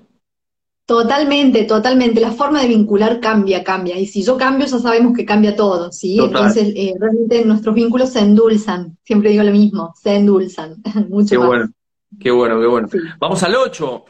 Totalmente, totalmente. La forma de vincular cambia, cambia. Y si yo cambio, ya sabemos que cambia todo, ¿sí? Entonces, eh, realmente nuestros vínculos se endulzan. Siempre digo lo mismo, se endulzan. [LAUGHS] Mucho qué bueno, qué bueno, qué bueno. Vamos al 8.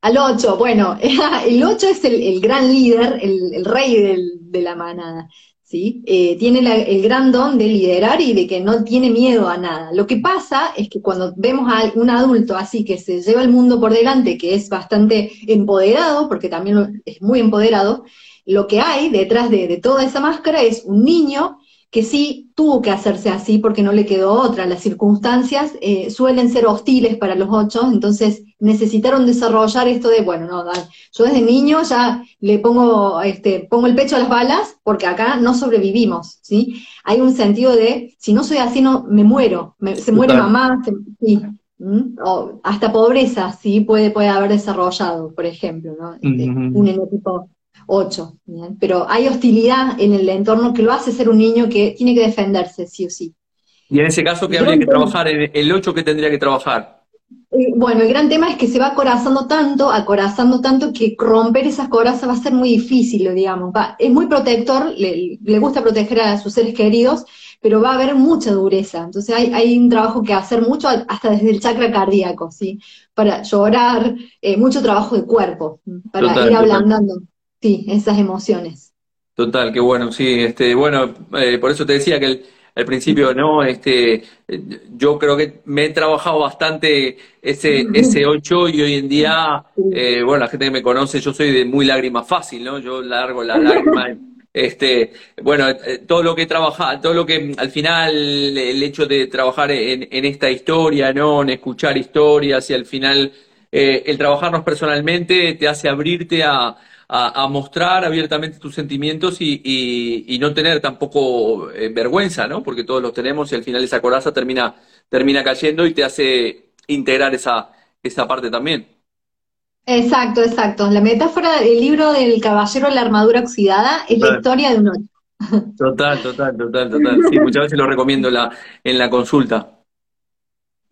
Al 8, bueno, [LAUGHS] el 8 es el, gran líder, el, rey de la manada, ¿sí? Eh, tiene el gran don de liderar y de que no tiene miedo a nada. Lo que pasa es que cuando vemos a un adulto así que se lleva el mundo por delante, que es bastante empoderado, porque también es muy empoderado, lo que hay detrás de toda esa máscara es un niño que sí tuvo que hacerse así porque no le quedó otra. Las circunstancias eh, suelen ser hostiles para los ocho, entonces necesitaron desarrollar esto de, bueno, no, yo desde niño ya le pongo, este, pongo el pecho a las balas porque acá no sobrevivimos, ¿sí? Hay un sentido de, si no soy así, no, me muero, se muere mamá, sí, o hasta pobreza, sí, puede, puede haber desarrollado, por ejemplo, ¿no? Este, un enotipo 8. Pero hay hostilidad en el entorno que lo hace ser un niño que tiene que defenderse, sí o sí. Y en ese caso, ¿qué habría que trabajar? ¿El 8 que tendría que trabajar? bueno, el gran tema es que se va acorazando tanto, acorazando tanto, que romper esas corazas va a ser muy difícil, digamos. es muy protector, le, gusta proteger a sus seres queridos, pero va a haber mucha dureza. Entonces hay, un trabajo que hacer mucho, hasta desde el chakra cardíaco, ¿sí? Para llorar, eh, mucho trabajo de cuerpo, para ir ablandando, sí, esas emociones. Total, qué bueno, sí, este, bueno, eh, por eso te decía que el al principio, ¿no? Este, yo creo que me he trabajado bastante ese, ese 8 y hoy en día, eh, bueno, la gente que me conoce, yo soy de muy lágrima fácil, ¿no? Yo largo la lágrima. [LAUGHS] Este, bueno, eh, todo lo que he trabajado, todo lo que al final, el hecho de trabajar en, en esta historia, ¿no? En escuchar historias y al final eh, el trabajarnos personalmente te hace abrirte a, a, mostrar abiertamente tus sentimientos y, no tener tampoco eh, vergüenza, ¿no? Porque todos los tenemos y al final esa coraza termina, termina cayendo y te hace integrar esa, esa parte también. Exacto, exacto. La metáfora del libro del caballero de la armadura oxidada es la historia de un ocho. Total, total, total, total. Sí, muchas veces lo recomiendo la, en la consulta.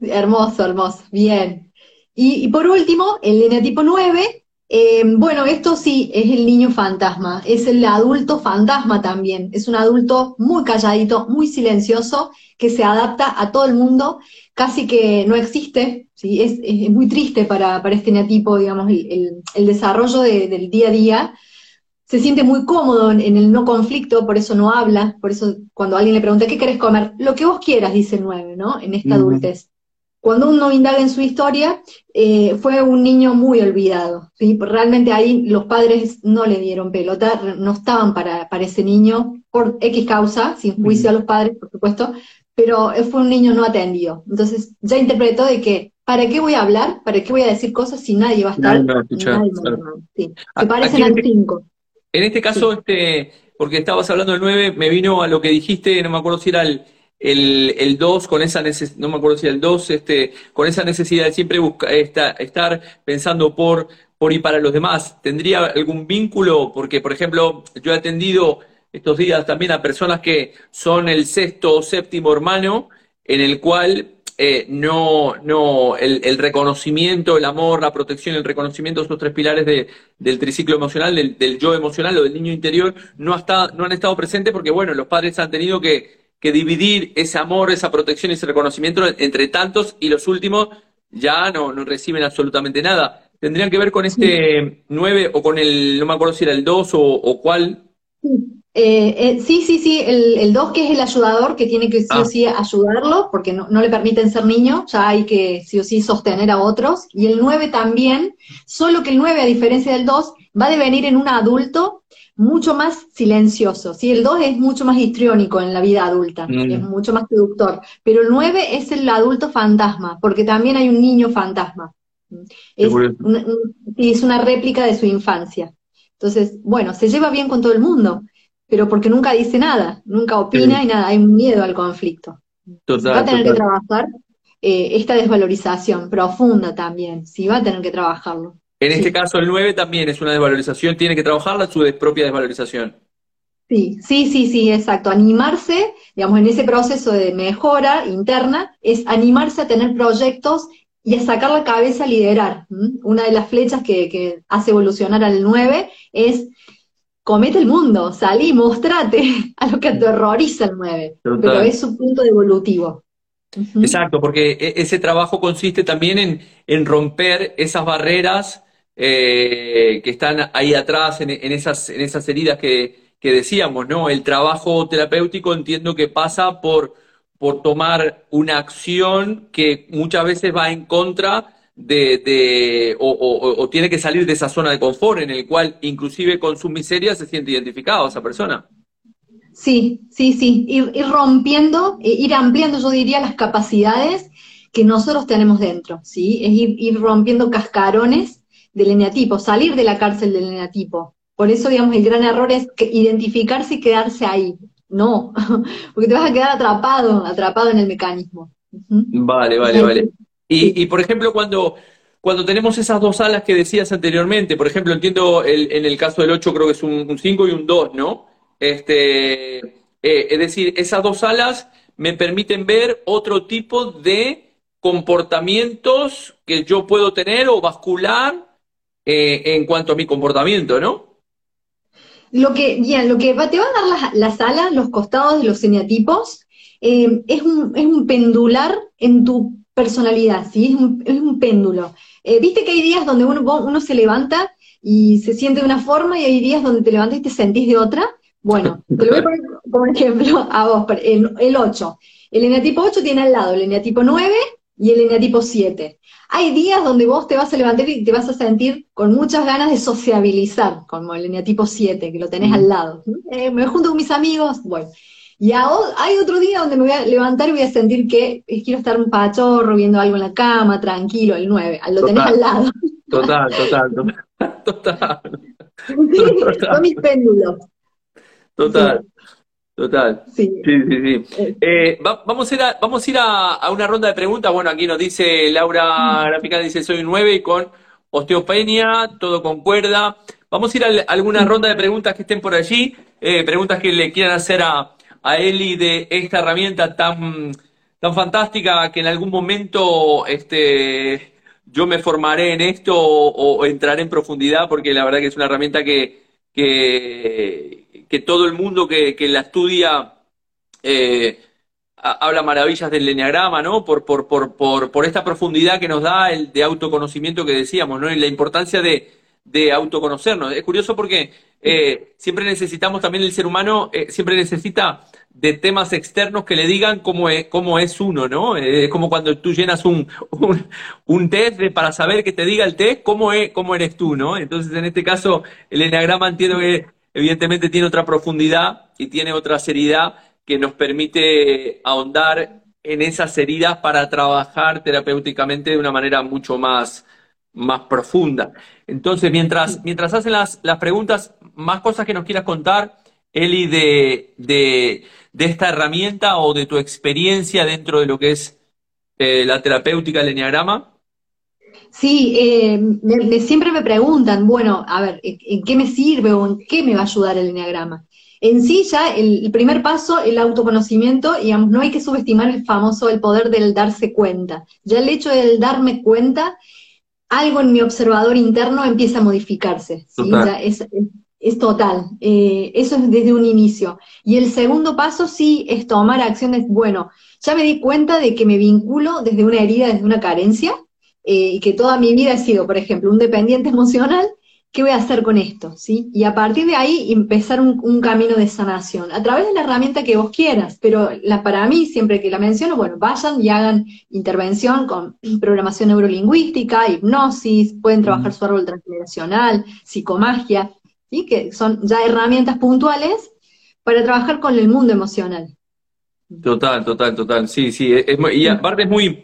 Hermoso, hermoso. Bien. Y, y por último, el eneatipo 9 eh, bueno, esto sí es el niño fantasma, es el adulto fantasma también, es un adulto muy calladito, muy silencioso, que se adapta a todo el mundo, casi que no existe, ¿sí? es, muy triste para, este neatipo, digamos, el, desarrollo del día a día. Se siente muy cómodo en, el no conflicto, por eso no habla, por eso cuando alguien le pregunta, ¿qué querés comer? Lo que vos quieras, dice el 9, ¿no? En esta adultez cuando uno indaga en su historia, eh, fue un niño muy olvidado. ¿sí? Realmente ahí los padres no le dieron pelota, no estaban para, para ese niño, por X causa, sin juicio a los padres, por supuesto, pero fue un niño no atendido. Entonces ya interpretó de que, ¿para qué voy a hablar? ¿Para qué voy a decir cosas si nadie va a estar? Nadie sí. Se parecen al 5. En este caso, este, porque estabas hablando del 9, me vino a lo que dijiste, no me acuerdo si era el el, el 2 con esa necesidad, no me acuerdo si el 2, este, con esa necesidad de siempre buscar, estar pensando por, por y para los demás, ¿tendría algún vínculo? Porque, por ejemplo, yo he atendido estos días también a personas que son el sexto o séptimo hermano, en el cual eh, no, no, el, el, reconocimiento, el amor, la protección, el reconocimiento, esos tres pilares de, del triciclo emocional, del, del, yo emocional o del niño interior, no, hasta, no han estado presentes porque, bueno, los padres han tenido que que dividir ese amor, esa protección y ese reconocimiento entre tantos y los últimos ya no, no reciben absolutamente nada. ¿Tendrían que ver con este 9 o con el, no me acuerdo si era el 2 o, cuál? Eh, eh, sí, sí, sí, el 2 que es el ayudador, que tiene que sí o ah. sí ayudarlo, porque no, no, le permiten ser niño, ya hay que sí o sí sostener a otros. Y el 9 también, solo que el 9, a diferencia del 2, va a devenir en un adulto mucho más silencioso. ¿sí? El 2 es mucho más histriónico en la vida adulta, mm. es mucho más seductor. Pero el 9 es el adulto fantasma, porque también hay un niño fantasma. Es, es una réplica de su infancia. Entonces, bueno, se lleva bien con todo el mundo, pero porque nunca dice nada, nunca opina y nada, hay un miedo al conflicto. va a tener que trabajar eh, esta desvalorización profunda también, sí, va a tener que trabajarlo. En este caso, el 9 también es una desvalorización, tiene que trabajarla su propia desvalorización. Sí, sí, sí, sí, exacto. Animarse, digamos, en ese proceso de mejora interna, es animarse a tener proyectos y a sacar la cabeza a liderar. Una de las flechas que, hace evolucionar al 9 es comete el mundo, salí, mostrate [LAUGHS] a lo que te horroriza el 9. Pero es su punto evolutivo. Exacto, porque e, ese trabajo consiste también en, en romper esas barreras eh, que están ahí atrás en, esas, en esas heridas que, decíamos, ¿no? El trabajo terapéutico entiendo que pasa por, por tomar una acción que muchas veces va en contra de, de o, tiene que salir de esa zona de confort en el cual inclusive con su miseria se siente identificado esa persona. Sí, sí, sí, ir, rompiendo, e ir ampliando, yo diría, las capacidades que nosotros tenemos dentro, ¿sí? Es ir rompiendo cascarones del eneatipo, salir de la cárcel del eneatipo. Por eso, digamos, el gran error es identificarse y quedarse ahí. No, [LAUGHS] porque te vas a quedar atrapado, atrapado en el mecanismo. Vale, vale, vale. Y, y por ejemplo, cuando, cuando tenemos esas dos alas que decías anteriormente, por ejemplo, entiendo el, en el caso del 8 creo que es un 5 y un 2, ¿no? Este, eh, es decir, esas dos alas me permiten ver otro tipo de comportamientos que yo puedo tener o bascular eh, en cuanto a mi comportamiento, ¿no? Lo que, bien, lo que te va a dar las la alas, los costados de los eneatipos, eh, es, un, es, un, pendular en tu personalidad, ¿sí? Es un, es un péndulo. Eh, Viste que hay días donde uno, uno se levanta y se siente de una forma y hay días donde te levantas y te sentís de otra. Bueno, te lo voy a poner como ejemplo a vos, el, el 8. El eneatipo 8 tiene al lado el eneatipo 9 y el eneatipo 7. Hay días donde vos te vas a levantar y te vas a sentir con muchas ganas de sociabilizar, como el eneatipo 7, que lo tenés al lado. Eh, me junto con mis amigos, bueno. Y hay otro día donde me voy a levantar y voy a sentir que quiero estar un pachorro, viendo algo en la cama, tranquilo, el 9, lo tenés al lado. [LAUGHS] Total, total, total. total. son mis péndulos. Total. Total. Sí, sí, sí. Eh. Eh, vamos a ir, a, vamos a, ir a, una ronda de preguntas. Bueno, aquí nos dice Laura Gráfica, dice soy un 9 y con osteopenia, todo con cuerda. Vamos a ir a, alguna ronda de preguntas que estén por allí, eh, preguntas que le quieran hacer a, a Eli de esta herramienta tan, tan fantástica que en algún momento este, yo me formaré en esto o, o entraré en profundidad porque la verdad que es una herramienta que, que todo el mundo que, la estudia eh, habla maravillas del leneagrama, ¿no? Por, por, por, por, por esta profundidad que nos da el de autoconocimiento que decíamos, ¿no? Y la importancia de, de autoconocernos. Es curioso porque eh, siempre necesitamos también el ser humano, eh, siempre necesita de temas externos que le digan cómo es, cómo es uno, ¿no? Es como cuando tú llenas un, un, test para saber que te diga el test cómo, es, cómo eres tú, ¿no? Entonces, en este caso, el enneagrama entiendo que evidentemente tiene otra profundidad y tiene otra seriedad que nos permite ahondar en esas heridas para trabajar terapéuticamente de una manera mucho más, más profunda. Entonces, mientras, mientras hacen las, las preguntas, más cosas que nos quieras contar, Eli, de, de, esta herramienta o de tu experiencia dentro de lo que es eh, la terapéutica del enneagrama. Sí, eh, siempre me preguntan, bueno, a ver, ¿en qué me sirve o en qué me va a ayudar el enneagrama? En sí ya el, primer paso, el autoconocimiento, digamos, no hay que subestimar el famoso, el poder del darse cuenta. Ya el hecho del darme cuenta, algo en mi observador interno empieza a modificarse. Ya es, es, total. Eh, eso es desde un inicio. Y el segundo paso sí es tomar acciones, bueno, ya me di cuenta de que me vinculo desde una herida, desde una carencia, eh, y que toda mi vida he sido, por ejemplo, un dependiente [LAUGHS] emocional, ¿qué voy a hacer con esto? ¿sí? Y a partir de ahí empezar un, camino de sanación, a través de la herramienta que vos quieras, pero la, para mí, siempre que la menciono, bueno, vayan y hagan intervención con [CLEARS THROAT] programación neurolingüística, hipnosis, pueden trabajar su árbol transgeneracional, psicomagia, ¿sí? que son ya herramientas puntuales para trabajar con el mundo emocional. Total, total, total, sí, sí, y aparte es muy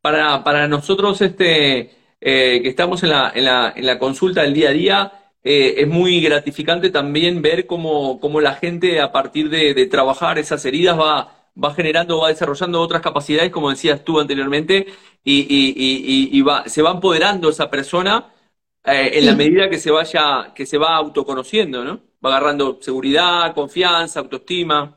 para, para nosotros este, eh, que estamos en la, en, la, en la consulta del día a día, eh, es muy gratificante también ver cómo, cómo la gente a partir de, trabajar esas heridas va, va generando, va desarrollando otras capacidades, como decías tú anteriormente, y, y, y, va, se va empoderando esa persona eh, en la medida que se vaya, que se va autoconociendo, ¿no? Va agarrando seguridad, confianza, autoestima.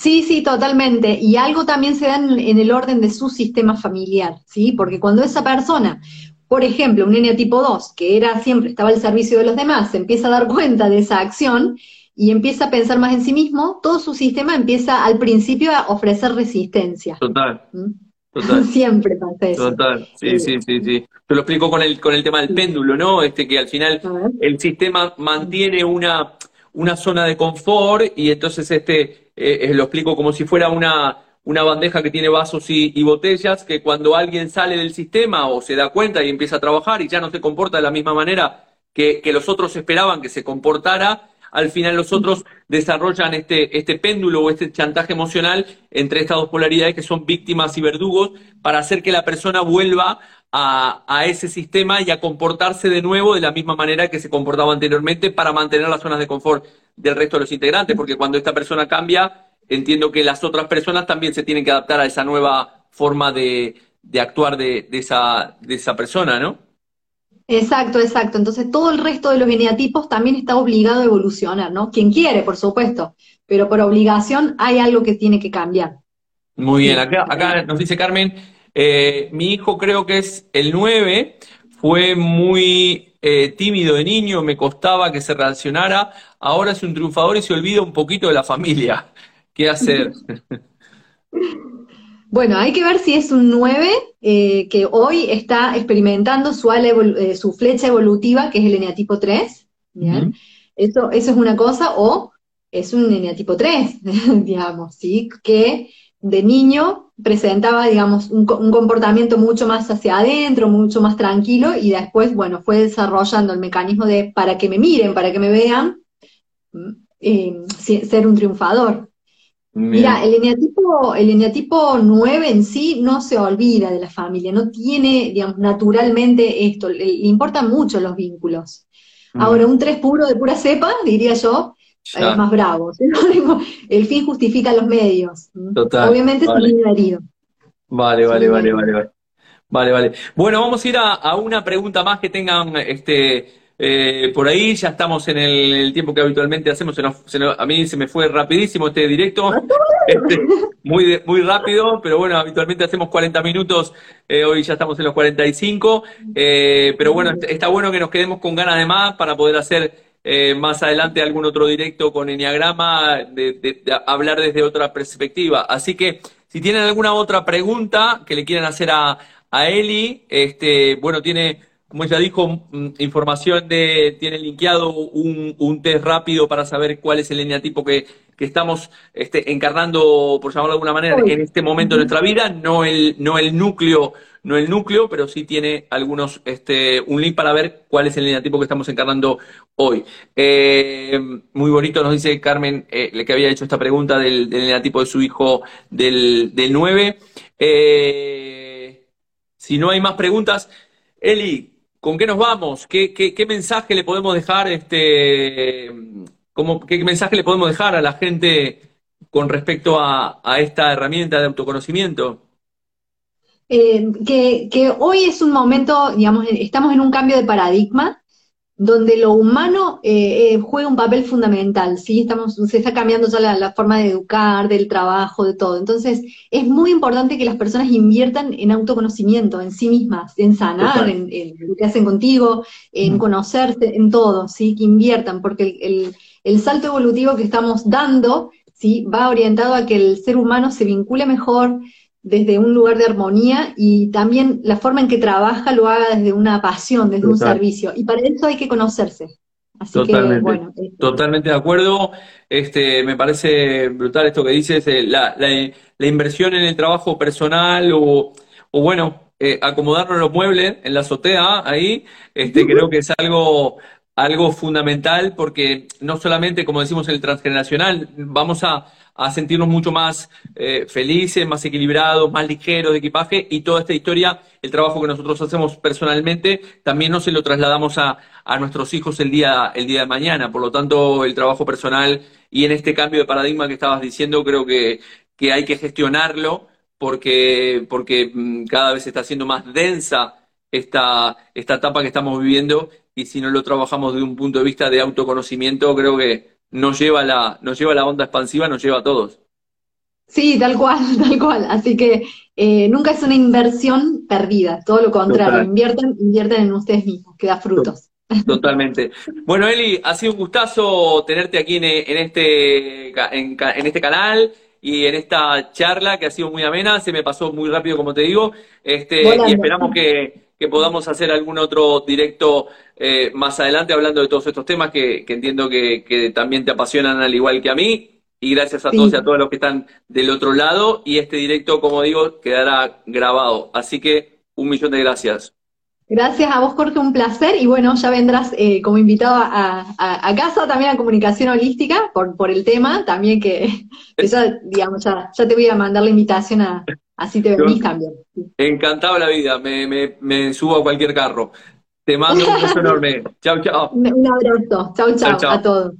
Sí, sí, totalmente. Y algo también se da en, el orden de su sistema familiar, ¿sí? Porque cuando esa persona, por ejemplo, un niño tipo 2, que era siempre estaba al servicio de los demás, se empieza a dar cuenta de esa acción y empieza a pensar más en sí mismo, todo su sistema empieza al principio a ofrecer resistencia. Total. ¿Mm? Total. [LAUGHS] Siempre pasa eso. Total, sí, sí, sí, sí. Te lo explico con el, con el tema del péndulo, ¿no? Este que al final el sistema mantiene una, una zona de confort y entonces este eh, eh, lo explico como si fuera una, una bandeja que tiene vasos y, botellas, que cuando alguien sale del sistema o se da cuenta y empieza a trabajar y ya no se comporta de la misma manera que, los otros esperaban que se comportara, al final los otros desarrollan este, este péndulo o este chantaje emocional entre estas dos polaridades que son víctimas y verdugos para hacer que la persona vuelva a, a, ese sistema y a comportarse de nuevo de la misma manera que se comportaba anteriormente para mantener las zonas de confort del resto de los integrantes, porque cuando esta persona cambia, entiendo que las otras personas también se tienen que adaptar a esa nueva forma de, actuar de, esa, de esa persona, ¿no? Exacto, exacto. Entonces todo el resto de los eneatipos también está obligado a evolucionar, ¿no? Quien quiere, por supuesto, pero por obligación hay algo que tiene que cambiar. Muy bien, acá, acá nos dice Carmen, Eh, mi hijo creo que es el 9, fue muy eh, tímido de niño, me costaba que se relacionara, ahora es un triunfador y se olvida un poquito de la familia. [LAUGHS] ¿Qué hacer? [LAUGHS] Bueno, hay que ver si es un 9 eh, que hoy está experimentando su, su, flecha evolutiva, que es el eneatipo 3. eso, eso es una cosa, o es un eneatipo 3, [LAUGHS] digamos, ¿sí? Que de niño presentaba, digamos, un, comportamiento mucho más hacia adentro, mucho más tranquilo, y después, bueno, fue desarrollando el mecanismo de para que me miren, para que me vean, eh, ser un triunfador. Mira, el eneatipo, el eneatipo 9 en sí no se olvida de la familia, no tiene, digamos, naturalmente esto, le, importan mucho los vínculos. Mm. Ahora, un 3 puro de pura cepa, [LAUGHS] diría yo, es más bravo. [LAUGHS] El fin justifica los medios. Obviamente es un. Vale, vale, vale, vale, vale. Vale, vale. Bueno, vamos a ir a, una pregunta más que tengan este eh, por ahí. Ya estamos en el, tiempo que habitualmente hacemos. a mí se me fue rapidísimo este directo. [LAUGHS] Este, muy, muy rápido, pero bueno, habitualmente hacemos 40 minutos. Eh, hoy ya estamos en los 45. Eh, pero bueno, está bueno que nos quedemos con ganas de más para poder hacer eh, más adelante algún otro directo con Enneagrama, de, hablar desde otra perspectiva. Así que si tienen alguna otra pregunta que le quieran hacer a, a Eli, este, bueno, tiene, como ella dijo, mm, información de, tiene linkeado un, un test rápido para saber cuál es el eneatipo que, que estamos este, encarnando, por llamarlo de alguna manera, en este momento de nuestra vida, no el, no el núcleo no el núcleo, pero sí tiene algunos, este, un link para ver cuál es el lineatipo que estamos encarnando hoy. Eh, muy bonito nos dice Carmen, eh, que había hecho esta pregunta del, del lineatipo de su hijo del, del 9. Eh, si no hay más preguntas, Eli, ¿con qué nos vamos? ¿Qué, mensaje le podemos dejar, este, qué mensaje le podemos dejar a la gente con respecto a, a esta herramienta de autoconocimiento? Eh, que, hoy es un momento, digamos, estamos en un cambio de paradigma donde lo humano eh, eh, juega un papel fundamental, ¿sí? Estamos, se está cambiando ya la, forma de educar, del trabajo, de todo. Entonces, es muy importante que las personas inviertan en autoconocimiento, en sí mismas, en sanar, en, lo que hacen contigo, en conocerse, en todo, ¿sí? Que inviertan, porque el, el salto evolutivo que estamos dando, ¿sí? Va orientado a que el ser humano se vincule mejor, desde un lugar de armonía y también la forma en que trabaja lo haga desde una pasión, desde un servicio. Y para eso hay que conocerse. Así totalmente, que, bueno. Este, totalmente de acuerdo. Este, me parece brutal esto que dices, eh, la, la, inversión en el trabajo personal o, o bueno, eh, acomodarnos los muebles en la azotea ahí, este, creo que es algo, algo fundamental porque no solamente, como decimos en el transgeneracional, vamos a a sentirnos mucho más eh, felices, más equilibrados, más ligeros de equipaje y toda esta historia, el trabajo que nosotros hacemos personalmente, también no se lo trasladamos a, a nuestros hijos el día, el día de mañana. Por lo tanto, el trabajo personal y en este cambio de paradigma que estabas diciendo, creo que, que hay que gestionarlo porque, porque mm, cada vez está siendo más densa esta, esta etapa que estamos viviendo y si no lo trabajamos desde un punto de vista de autoconocimiento, creo que nos lleva la, nos lleva la onda expansiva, nos lleva a todos. Sí, tal cual, [LAUGHS] tal cual. Así que eh, nunca es una inversión perdida, todo lo contrario, invierten, invierten en ustedes mismos, que da frutos. Totalmente. Bueno, Eli, ha sido un gustazo tenerte aquí en, en este, en, en, este canal y en esta charla que ha sido muy amena. Se me pasó muy rápido, como te digo. Este, y esperamos que, que podamos hacer algún otro directo eh, más adelante hablando de todos estos temas que, entiendo que, también te apasionan al igual que a mí. Y gracias a todos y a todos los que están del otro lado. Y este directo, como digo, quedará grabado. Así que un millón de gracias. Gracias a vos, Jorge, un placer. Y bueno, ya vendrás eh, como invitado a, casa también a Comunicación Holística por, por el tema, también que, ya, digamos, ya, ya, te voy a mandar la invitación a, Así te venís también. Encantado la vida, me, me, me subo a cualquier carro. Te mando un beso [LAUGHS] enorme. Chao, chao. Un abrazo. Chao, chao, a todos.